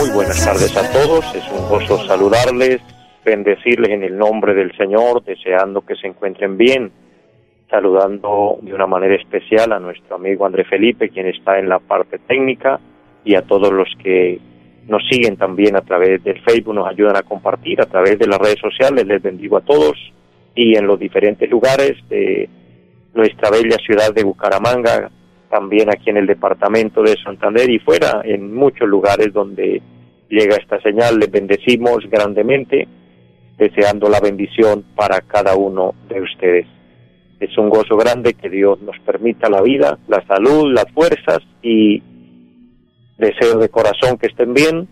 muy buenas tardes a todos, es un gozo saludarles, bendecirles en el nombre del Señor, deseando que se encuentren bien, saludando de una manera especial a nuestro amigo André Felipe, quien está en la parte técnica, y a todos los que nos siguen también a través del Facebook, nos ayudan a compartir a través de las redes sociales, les bendigo a todos. Y en los diferentes lugares de nuestra bella ciudad de Bucaramanga, también aquí en el departamento de Santander y fuera, en muchos lugares donde llega esta señal. Les bendecimos grandemente, deseando la bendición para cada uno de ustedes. Es un gozo grande que Dios nos permita la vida, la salud, las fuerzas y deseo de corazón que estén bien,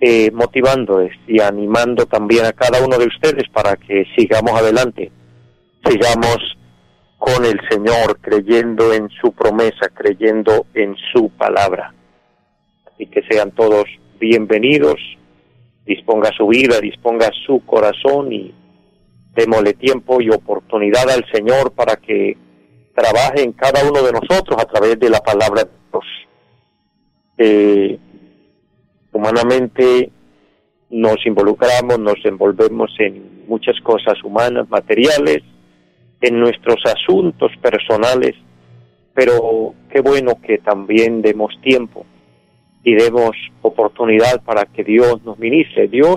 eh, motivándoles y animando también a cada uno de ustedes para que sigamos adelante, sigamos con el Señor, creyendo en su promesa, creyendo en su palabra. Así que sean todos bienvenidos, disponga su vida, disponga su corazón y démosle tiempo y oportunidad al Señor para que trabaje en cada uno de nosotros a través de la palabra de Dios. Eh, humanamente nos involucramos, nos envolvemos en muchas cosas humanas, materiales, en nuestros asuntos personales, pero qué bueno que también demos tiempo y demos oportunidad para que Dios nos ministre. Dios,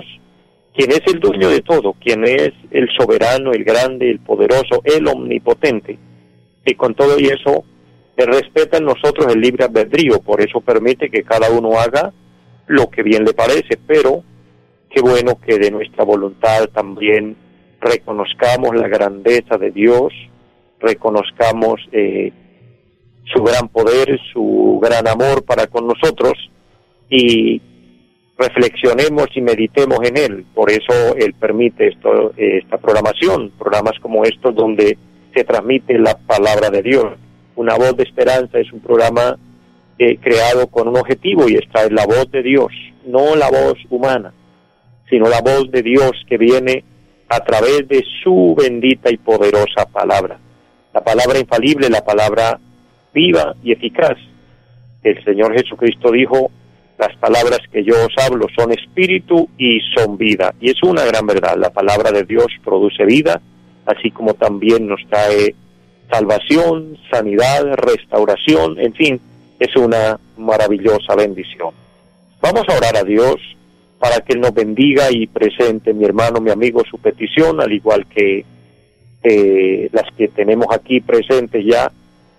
quien es el dueño de todo, quien es el soberano, el grande, el poderoso, el omnipotente. Y con todo y eso, le respeta en nosotros el libre albedrío, por eso permite que cada uno haga lo que bien le parece, pero qué bueno que de nuestra voluntad también reconozcamos la grandeza de Dios, reconozcamos eh, su gran poder, su gran amor para con nosotros y reflexionemos y meditemos en Él. Por eso Él permite esto, esta programación, programas como estos donde se transmite la palabra de Dios. Una voz de esperanza es un programa eh, creado con un objetivo y esta es la voz de Dios, no la voz humana, sino la voz de Dios que viene a través de su bendita y poderosa palabra. La palabra infalible, la palabra viva y eficaz. El Señor Jesucristo dijo, las palabras que yo os hablo son espíritu y son vida. Y es una gran verdad. La palabra de Dios produce vida, así como también nos trae salvación, sanidad, restauración, en fin, es una maravillosa bendición. Vamos a orar a Dios para que Él nos bendiga y presente, mi hermano, mi amigo, su petición, al igual que las que tenemos aquí presentes ya,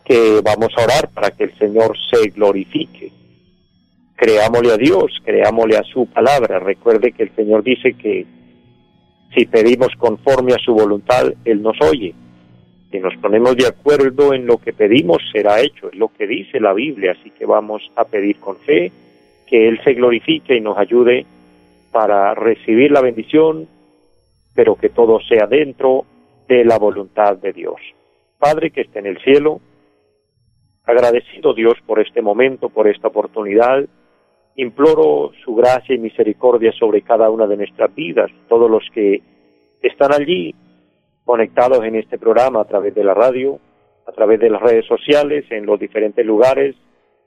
que vamos a orar para que el Señor se glorifique. Creámosle a Dios, creámosle a su palabra. Recuerde que el Señor dice que si pedimos conforme a su voluntad, Él nos oye. Si nos ponemos de acuerdo en lo que pedimos, será hecho. Es lo que dice la Biblia. Así que vamos a pedir con fe que Él se glorifique y nos ayude para recibir la bendición, pero que todo sea dentro de la voluntad de Dios. Padre que esté en el cielo, agradecido Dios por este momento, por esta oportunidad, imploro su gracia y misericordia sobre cada una de nuestras vidas, todos los que están allí conectados en este programa a través de la radio, a través de las redes sociales, en los diferentes lugares.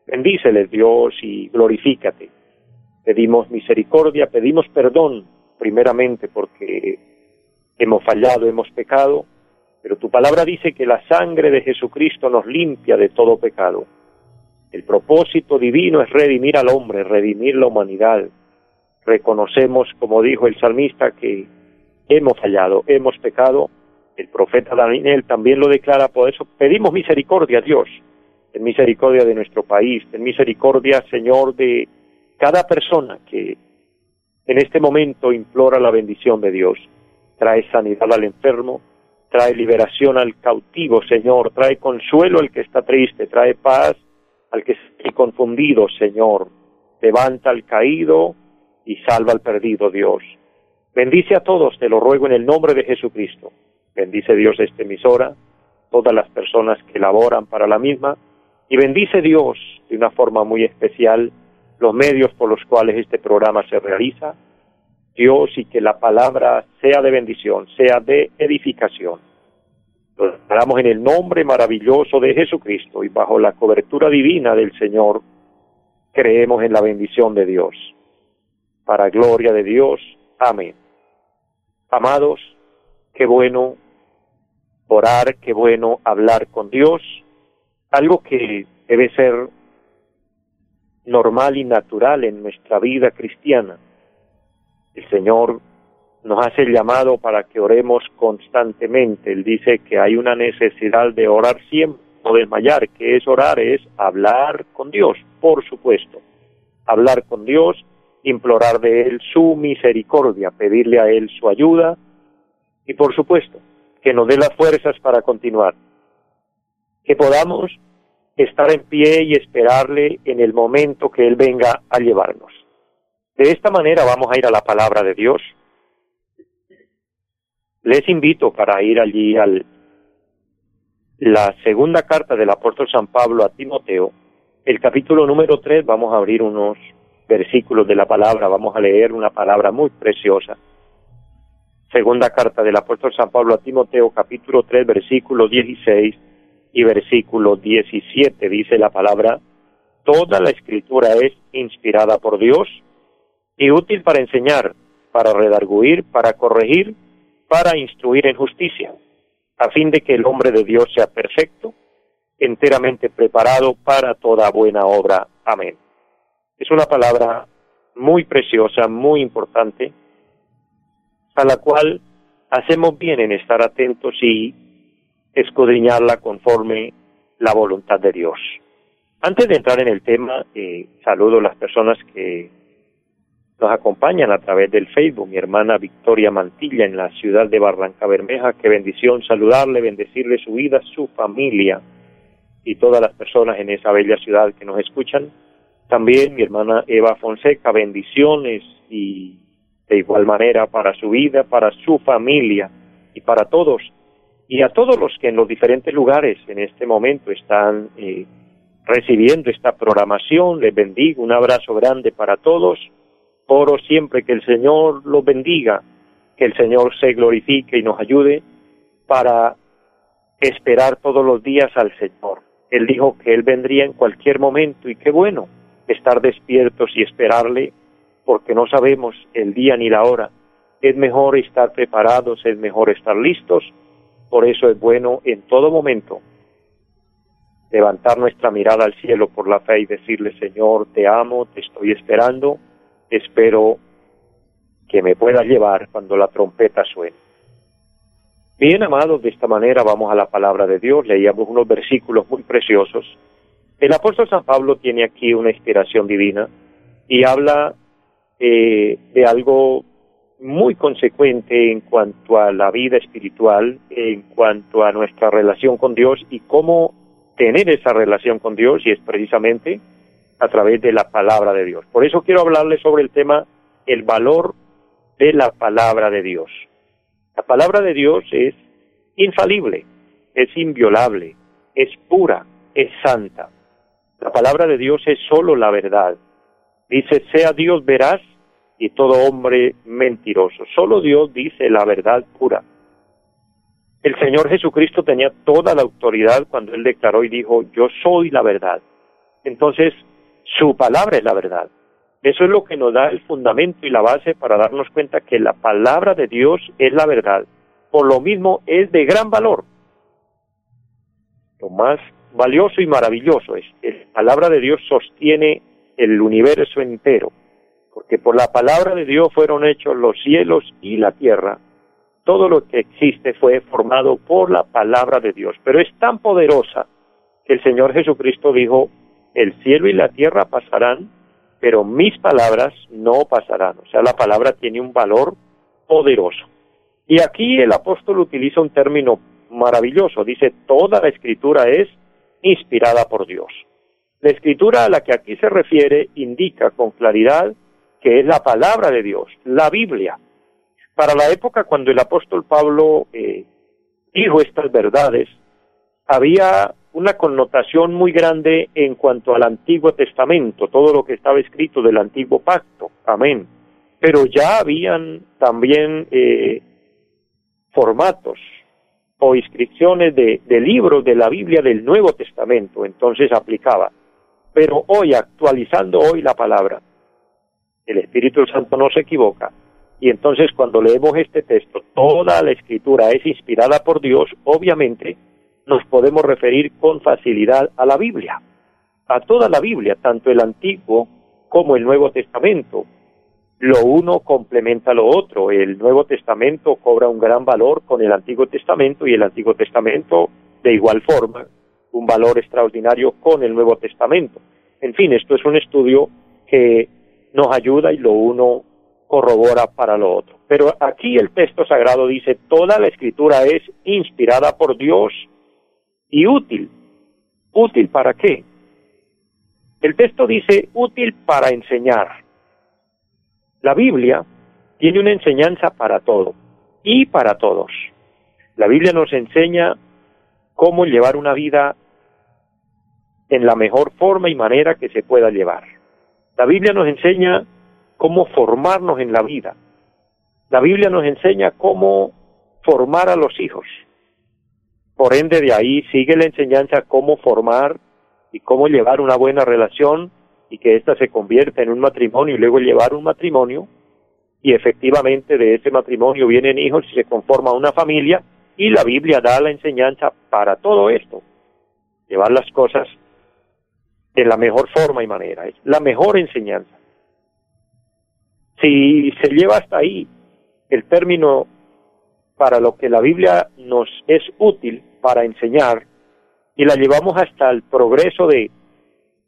Bendíceles Dios y glorifícate pedimos misericordia, pedimos perdón, primeramente porque hemos fallado, hemos pecado, pero tu palabra dice que la sangre de Jesucristo nos limpia de todo pecado. El propósito divino es redimir al hombre, redimir la humanidad. Reconocemos, como dijo el salmista, que hemos fallado, hemos pecado. El profeta Daniel también lo declara, por eso pedimos misericordia a Dios, en misericordia de nuestro país, en misericordia, Señor, de cada persona que en este momento implora la bendición de Dios, trae sanidad al enfermo, trae liberación al cautivo, Señor, trae consuelo al que está triste, trae paz al que esté confundido, Señor. Levanta al caído y salva al perdido, Dios. Bendice a todos, te lo ruego en el nombre de Jesucristo. Bendice Dios esta emisora, todas las personas que laboran para la misma, y bendice Dios de una forma muy especial los medios por los cuales este programa se realiza, Dios, y que la palabra sea de bendición, sea de edificación. Lo en el nombre maravilloso de Jesucristo y bajo la cobertura divina del Señor, creemos en la bendición de Dios. Para gloria de Dios. Amén. Amados, qué bueno orar, qué bueno hablar con Dios, algo que debe ser normal y natural en nuestra vida cristiana. El Señor nos hace el llamado para que oremos constantemente. Él dice que hay una necesidad de orar siempre, no desmayar. que es orar? Es hablar con Dios, por supuesto. Hablar con Dios, implorar de Él su misericordia, pedirle a Él su ayuda y, por supuesto, que nos dé las fuerzas para continuar. Que podamos estar en pie y esperarle en el momento que Él venga a llevarnos. De esta manera vamos a ir a la palabra de Dios. Les invito para ir allí al la segunda carta del apóstol San Pablo a Timoteo, el capítulo número 3, vamos a abrir unos versículos de la palabra, vamos a leer una palabra muy preciosa. Segunda carta del apóstol San Pablo a Timoteo, capítulo 3, versículo 16 y versículo 17 dice la palabra, toda la escritura es inspirada por Dios y útil para enseñar, para redarguir, para corregir, para instruir en justicia, a fin de que el hombre de Dios sea perfecto, enteramente preparado para toda buena obra. Amén. Es una palabra muy preciosa, muy importante, a la cual hacemos bien en estar atentos y escudriñarla conforme la voluntad de Dios. Antes de entrar en el tema, eh, saludo a las personas que nos acompañan a través del Facebook, mi hermana Victoria Mantilla en la ciudad de Barranca Bermeja, qué bendición saludarle, bendecirle su vida, su familia y todas las personas en esa bella ciudad que nos escuchan. También mi hermana Eva Fonseca, bendiciones y de igual manera para su vida, para su familia y para todos y a todos los que en los diferentes lugares en este momento están eh, recibiendo esta programación. Les bendigo, un abrazo grande para todos. Oro siempre que el Señor los bendiga, que el Señor se glorifique y nos ayude para esperar todos los días al Señor. Él dijo que Él vendría en cualquier momento y qué bueno estar despiertos y esperarle porque no sabemos el día ni la hora. Es mejor estar preparados, es mejor estar listos por eso es bueno en todo momento levantar nuestra mirada al cielo por la fe y decirle, Señor, te amo, te estoy esperando, espero que me puedas llevar cuando la trompeta suene. Bien, amados, de esta manera vamos a la palabra de Dios, leíamos unos versículos muy preciosos. El apóstol San Pablo tiene aquí una inspiración divina y habla eh, de algo muy consecuente en cuanto a la vida espiritual, en cuanto a nuestra relación con Dios y cómo tener esa relación con Dios y es precisamente a través de la palabra de Dios. Por eso quiero hablarles sobre el tema el valor de la palabra de Dios. La palabra de Dios es infalible, es inviolable, es pura, es santa. La palabra de Dios es solo la verdad. Dice, sea Dios veraz y todo hombre mentiroso. Solo Dios dice la verdad pura. El Señor Jesucristo tenía toda la autoridad cuando Él declaró y dijo, yo soy la verdad. Entonces, su palabra es la verdad. Eso es lo que nos da el fundamento y la base para darnos cuenta que la palabra de Dios es la verdad. Por lo mismo, es de gran valor. Lo más valioso y maravilloso es, la palabra de Dios sostiene el universo entero porque por la palabra de Dios fueron hechos los cielos y la tierra. Todo lo que existe fue formado por la palabra de Dios, pero es tan poderosa que el Señor Jesucristo dijo, el cielo y la tierra pasarán, pero mis palabras no pasarán. O sea, la palabra tiene un valor poderoso. Y aquí el apóstol utiliza un término maravilloso, dice, toda la escritura es inspirada por Dios. La escritura a la que aquí se refiere indica con claridad que es la palabra de Dios, la Biblia. Para la época cuando el apóstol Pablo eh, dijo estas verdades, había una connotación muy grande en cuanto al Antiguo Testamento, todo lo que estaba escrito del Antiguo Pacto. Amén. Pero ya habían también eh, formatos o inscripciones de, de libros de la Biblia del Nuevo Testamento, entonces aplicaba. Pero hoy, actualizando hoy la palabra, el Espíritu Santo no se equivoca, y entonces cuando leemos este texto, toda la escritura es inspirada por Dios, obviamente nos podemos referir con facilidad a la Biblia, a toda la Biblia, tanto el Antiguo como el Nuevo Testamento. Lo uno complementa lo otro. El Nuevo Testamento cobra un gran valor con el Antiguo Testamento y el Antiguo Testamento de igual forma un valor extraordinario con el Nuevo Testamento. En fin, esto es un estudio que nos ayuda y lo uno corrobora para lo otro. Pero aquí el texto sagrado dice, toda la escritura es inspirada por Dios y útil. ¿Útil para qué? El texto dice útil para enseñar. La Biblia tiene una enseñanza para todo y para todos. La Biblia nos enseña cómo llevar una vida en la mejor forma y manera que se pueda llevar. La Biblia nos enseña cómo formarnos en la vida. La Biblia nos enseña cómo formar a los hijos. Por ende, de ahí sigue la enseñanza cómo formar y cómo llevar una buena relación y que ésta se convierta en un matrimonio y luego llevar un matrimonio y efectivamente de ese matrimonio vienen hijos y se conforma una familia y la Biblia da la enseñanza para todo esto, llevar las cosas de la mejor forma y manera, es la mejor enseñanza. Si se lleva hasta ahí el término para lo que la Biblia nos es útil para enseñar y la llevamos hasta el progreso de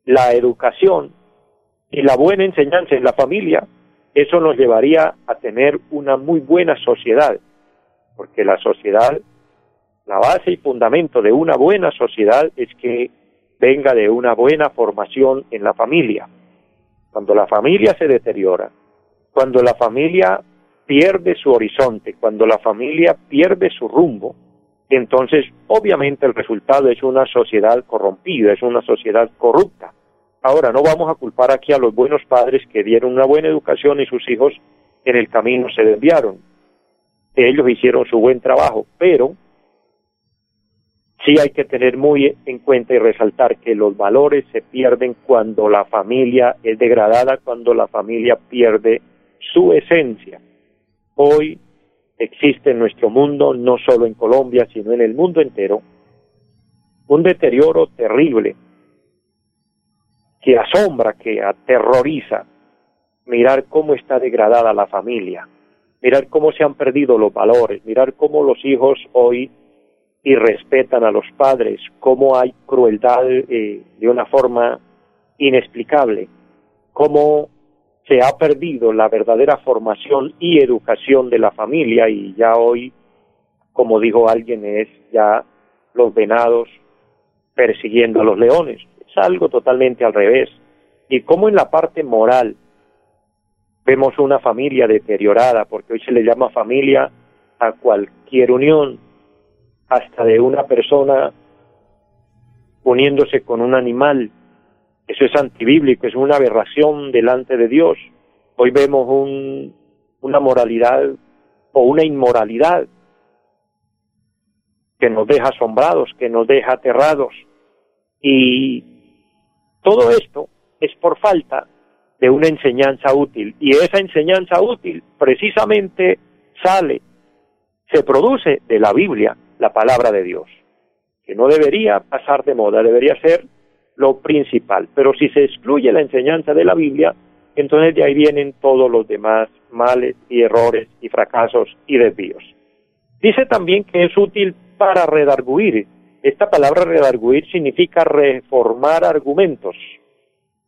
la educación y la buena enseñanza en la familia, eso nos llevaría a tener una muy buena sociedad porque la sociedad, la base y fundamento de una buena sociedad es que venga de una buena formación en la familia. Cuando la familia se deteriora, cuando la familia pierde su horizonte, cuando la familia pierde su rumbo, entonces obviamente el resultado es una sociedad corrompida, es una sociedad corrupta. Ahora, no vamos a culpar aquí a los buenos padres que dieron una buena educación y sus hijos en el camino se desviaron ellos hicieron su buen trabajo, pero sí hay que tener muy en cuenta y resaltar que los valores se pierden cuando la familia es degradada, cuando la familia pierde su esencia. Hoy existe en nuestro mundo, no solo en Colombia, sino en el mundo entero, un deterioro terrible que asombra, que aterroriza mirar cómo está degradada la familia mirar cómo se han perdido los valores, mirar cómo los hijos hoy irrespetan a los padres, cómo hay crueldad eh, de una forma inexplicable, cómo se ha perdido la verdadera formación y educación de la familia y ya hoy, como dijo alguien, es ya los venados persiguiendo a los leones. Es algo totalmente al revés. Y cómo en la parte moral Vemos una familia deteriorada, porque hoy se le llama familia a cualquier unión, hasta de una persona uniéndose con un animal. Eso es antibíblico, es una aberración delante de Dios. Hoy vemos un, una moralidad o una inmoralidad que nos deja asombrados, que nos deja aterrados. Y todo esto es por falta de una enseñanza útil. Y esa enseñanza útil precisamente sale, se produce de la Biblia, la palabra de Dios, que no debería pasar de moda, debería ser lo principal. Pero si se excluye la enseñanza de la Biblia, entonces de ahí vienen todos los demás males y errores y fracasos y desvíos. Dice también que es útil para redarguir. Esta palabra redarguir significa reformar argumentos.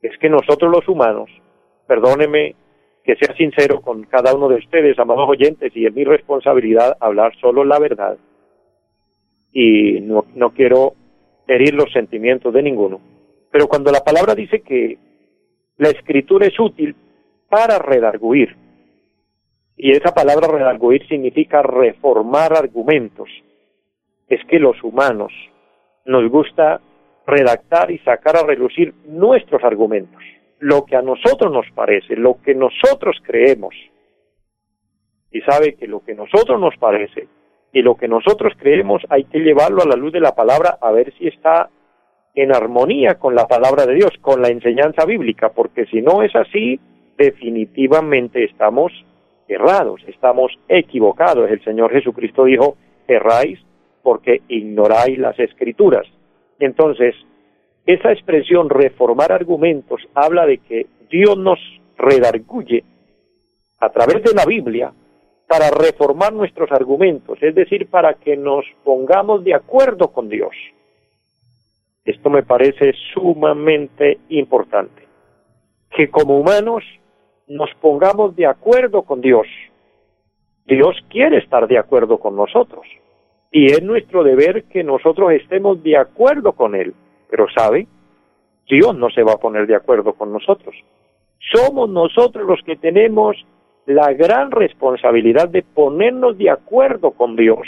Es que nosotros los humanos perdóneme que sea sincero con cada uno de ustedes, amados oyentes, y es mi responsabilidad hablar solo la verdad. Y no, no quiero herir los sentimientos de ninguno. Pero cuando la palabra dice que la escritura es útil para redarguir, y esa palabra redarguir significa reformar argumentos, es que los humanos nos gusta redactar y sacar a relucir nuestros argumentos, lo que a nosotros nos parece, lo que nosotros creemos. Y sabe que lo que nosotros nos parece y lo que nosotros creemos hay que llevarlo a la luz de la palabra a ver si está en armonía con la palabra de Dios, con la enseñanza bíblica, porque si no es así, definitivamente estamos errados, estamos equivocados. El Señor Jesucristo dijo, erráis porque ignoráis las escrituras. Entonces, esa expresión reformar argumentos habla de que Dios nos redarguye a través de la Biblia para reformar nuestros argumentos, es decir, para que nos pongamos de acuerdo con Dios. Esto me parece sumamente importante, que como humanos nos pongamos de acuerdo con Dios. Dios quiere estar de acuerdo con nosotros y es nuestro deber que nosotros estemos de acuerdo con Él. Pero sabe, Dios no se va a poner de acuerdo con nosotros. Somos nosotros los que tenemos la gran responsabilidad de ponernos de acuerdo con Dios.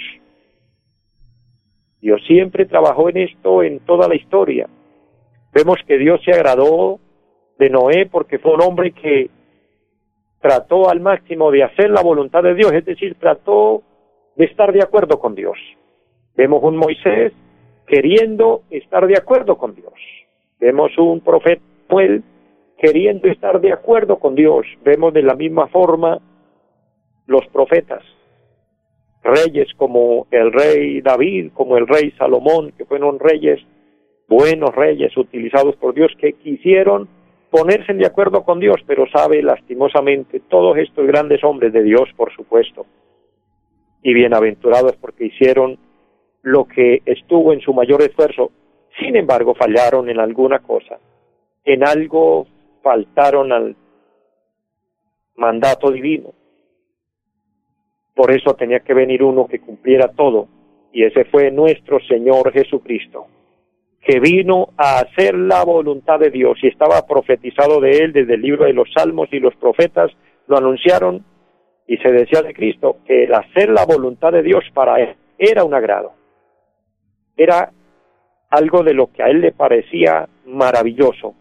Dios siempre trabajó en esto en toda la historia. Vemos que Dios se agradó de Noé porque fue un hombre que trató al máximo de hacer la voluntad de Dios, es decir, trató de estar de acuerdo con Dios. Vemos un Moisés queriendo estar de acuerdo con Dios. Vemos un profeta queriendo estar de acuerdo con Dios. Vemos de la misma forma los profetas, reyes como el rey David, como el rey Salomón, que fueron reyes, buenos reyes utilizados por Dios, que quisieron ponerse de acuerdo con Dios, pero sabe lastimosamente todos estos grandes hombres de Dios, por supuesto, y bienaventurados porque hicieron lo que estuvo en su mayor esfuerzo, sin embargo fallaron en alguna cosa, en algo faltaron al mandato divino. Por eso tenía que venir uno que cumpliera todo, y ese fue nuestro Señor Jesucristo, que vino a hacer la voluntad de Dios y estaba profetizado de él desde el libro de los Salmos y los profetas lo anunciaron y se decía de Cristo que el hacer la voluntad de Dios para él era un agrado era algo de lo que a él le parecía maravilloso,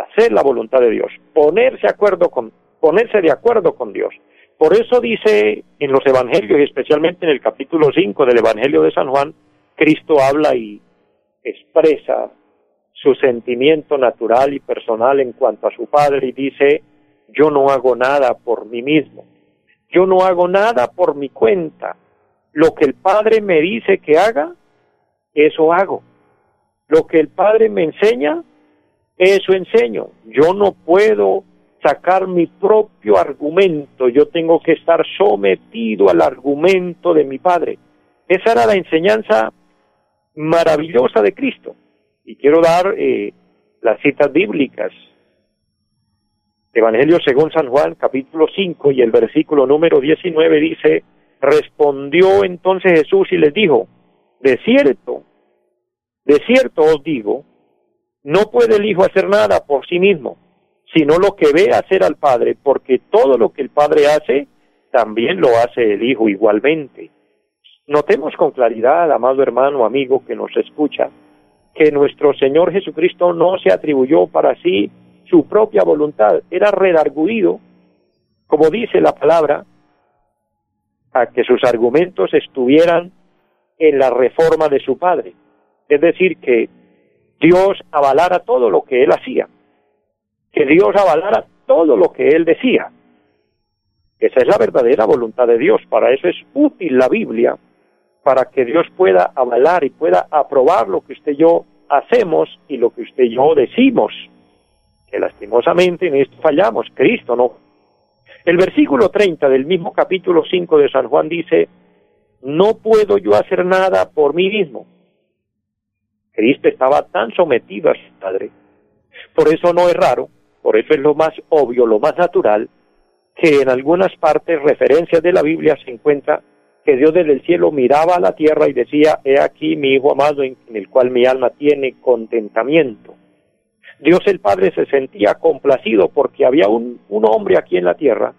hacer la voluntad de Dios, ponerse de acuerdo con, Dios. Por eso dice en los evangelios, y especialmente en el capítulo 5 del Evangelio de San Juan, Cristo habla y expresa su sentimiento natural y personal en cuanto a su Padre y dice, yo no hago nada por mí mismo, yo no hago nada por mi cuenta, lo que el Padre me dice que haga, eso hago. Lo que el Padre me enseña, eso enseño. Yo no puedo sacar mi propio argumento, yo tengo que estar sometido al argumento de mi Padre. Esa era la enseñanza maravillosa de Cristo. Y quiero dar eh, las citas bíblicas. Evangelio según San Juan, capítulo 5 y el versículo número 19 dice, respondió entonces Jesús y les dijo, de cierto, de cierto os digo, no puede el Hijo hacer nada por sí mismo, sino lo que ve hacer al Padre, porque todo lo que el Padre hace, también lo hace el Hijo igualmente. Notemos con claridad, amado hermano, amigo que nos escucha, que nuestro Señor Jesucristo no se atribuyó para sí su propia voluntad, era redarguido, como dice la palabra, a que sus argumentos estuvieran en la reforma de su Padre. Es decir, que Dios avalara todo lo que él hacía, que Dios avalara todo lo que él decía. Esa es la verdadera voluntad de Dios. Para eso es útil la Biblia, para que Dios pueda avalar y pueda aprobar lo que usted y yo hacemos y lo que usted y yo decimos. Que lastimosamente en esto fallamos. Cristo no. El versículo 30 del mismo capítulo 5 de San Juan dice, no puedo yo hacer nada por mí mismo. Cristo estaba tan sometido a su Padre. Por eso no es raro, por eso es lo más obvio, lo más natural, que en algunas partes, referencias de la Biblia, se encuentra que Dios desde el cielo miraba a la tierra y decía, he aquí mi Hijo amado en el cual mi alma tiene contentamiento. Dios el Padre se sentía complacido porque había un, un hombre aquí en la tierra,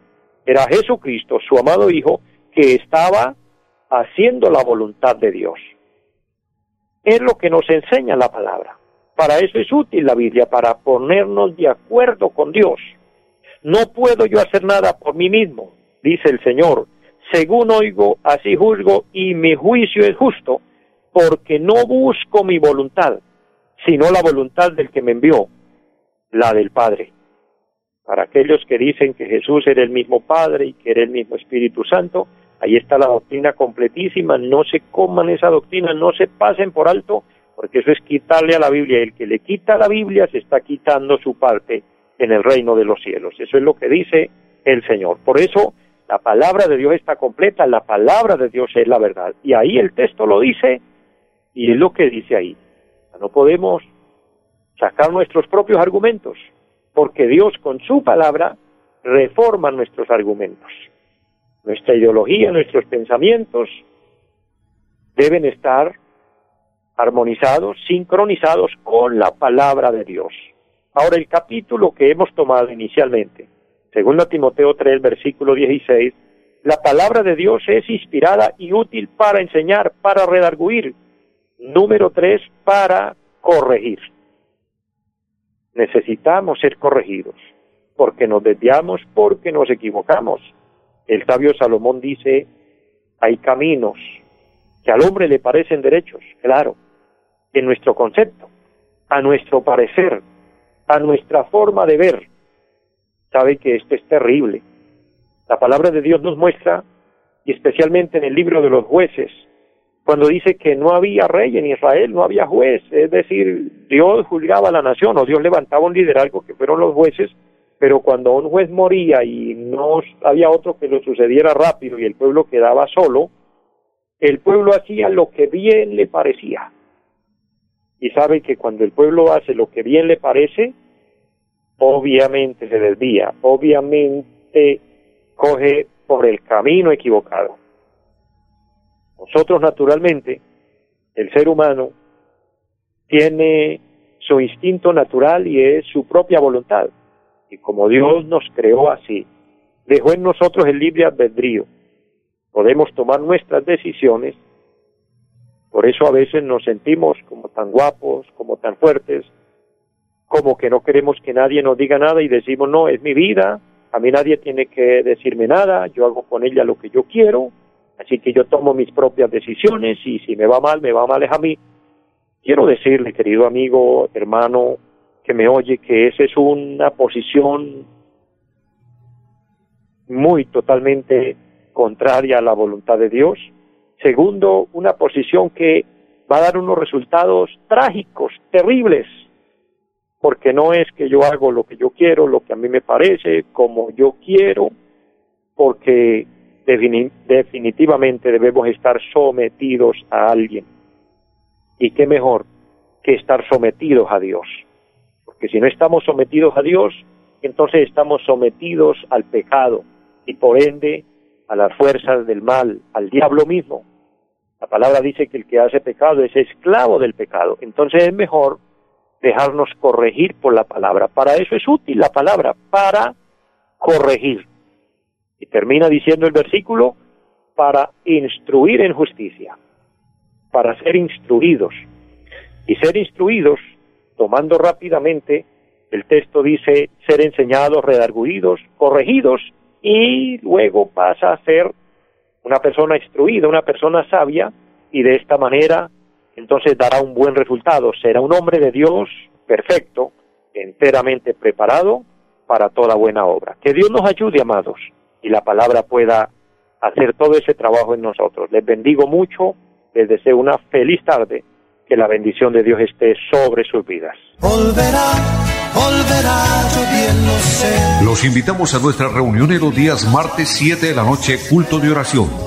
era Jesucristo, su amado Hijo, que estaba haciendo la voluntad de Dios. Es lo que nos enseña la palabra. Para eso es útil la Biblia, para ponernos de acuerdo con Dios. No puedo yo hacer nada por mí mismo, dice el Señor. Según oigo, así juzgo, y mi juicio es justo, porque no busco mi voluntad, sino la voluntad del que me envió, la del Padre. Para aquellos que dicen que Jesús era el mismo Padre y que era el mismo Espíritu Santo, ahí está la doctrina completísima, no se coman esa doctrina, no se pasen por alto, porque eso es quitarle a la Biblia. El que le quita la Biblia se está quitando su parte en el reino de los cielos. Eso es lo que dice el Señor. Por eso la palabra de Dios está completa, la palabra de Dios es la verdad. Y ahí el texto lo dice y es lo que dice ahí. No podemos sacar nuestros propios argumentos, porque Dios con su palabra reforma nuestros argumentos. Nuestra ideología, nuestros pensamientos deben estar armonizados, sincronizados con la palabra de Dios. Ahora el capítulo que hemos tomado inicialmente, según Timoteo 3, versículo 16, la palabra de Dios es inspirada y útil para enseñar, para redarguir, Número tres, para corregir. Necesitamos ser corregidos, porque nos desviamos, porque nos equivocamos. El sabio Salomón dice, hay caminos que al hombre le parecen derechos, claro, en nuestro concepto, a nuestro parecer, a nuestra forma de ver. Sabe que esto es terrible. La palabra de Dios nos muestra, y especialmente en el libro de los jueces, cuando dice que no había rey en Israel, no había juez, es decir, Dios juzgaba a la nación o Dios levantaba un liderazgo que fueron los jueces, pero cuando un juez moría y no había otro que lo sucediera rápido y el pueblo quedaba solo, el pueblo hacía lo que bien le parecía. Y sabe que cuando el pueblo hace lo que bien le parece, obviamente se desvía, obviamente coge por el camino equivocado. Nosotros naturalmente, el ser humano, tiene su instinto natural y es su propia voluntad. Y como Dios nos creó así, dejó en nosotros el libre albedrío. Podemos tomar nuestras decisiones. Por eso a veces nos sentimos como tan guapos, como tan fuertes, como que no queremos que nadie nos diga nada y decimos, no, es mi vida, a mí nadie tiene que decirme nada, yo hago con ella lo que yo quiero, Así que yo tomo mis propias decisiones y si me va mal, me va mal es a mí. Quiero decirle, querido amigo, hermano, que me oye, que esa es una posición muy totalmente contraria a la voluntad de Dios. Segundo, una posición que va a dar unos resultados trágicos, terribles, porque no es que yo hago lo que yo quiero, lo que a mí me parece, como yo quiero, porque definitivamente debemos estar sometidos a alguien. Y qué mejor que estar sometidos a Dios. Porque si no estamos sometidos a Dios, entonces estamos sometidos al pecado y por ende a las fuerzas del mal, al diablo mismo. La palabra dice que el que hace pecado es esclavo del pecado. Entonces es mejor dejarnos corregir por la palabra. Para eso es útil la palabra, para corregir. Y termina diciendo el versículo, para instruir en justicia, para ser instruidos. Y ser instruidos, tomando rápidamente, el texto dice ser enseñados, redarguidos, corregidos, y luego pasa a ser una persona instruida, una persona sabia, y de esta manera entonces dará un buen resultado. Será un hombre de Dios perfecto, enteramente preparado para toda buena obra. Que Dios nos ayude, amados, y la palabra pueda hacer todo ese trabajo en nosotros. Les bendigo mucho, les deseo una feliz tarde, que la bendición de Dios esté sobre sus vidas. Los invitamos a nuestra reunión en los días martes 7 de la noche, culto de oración.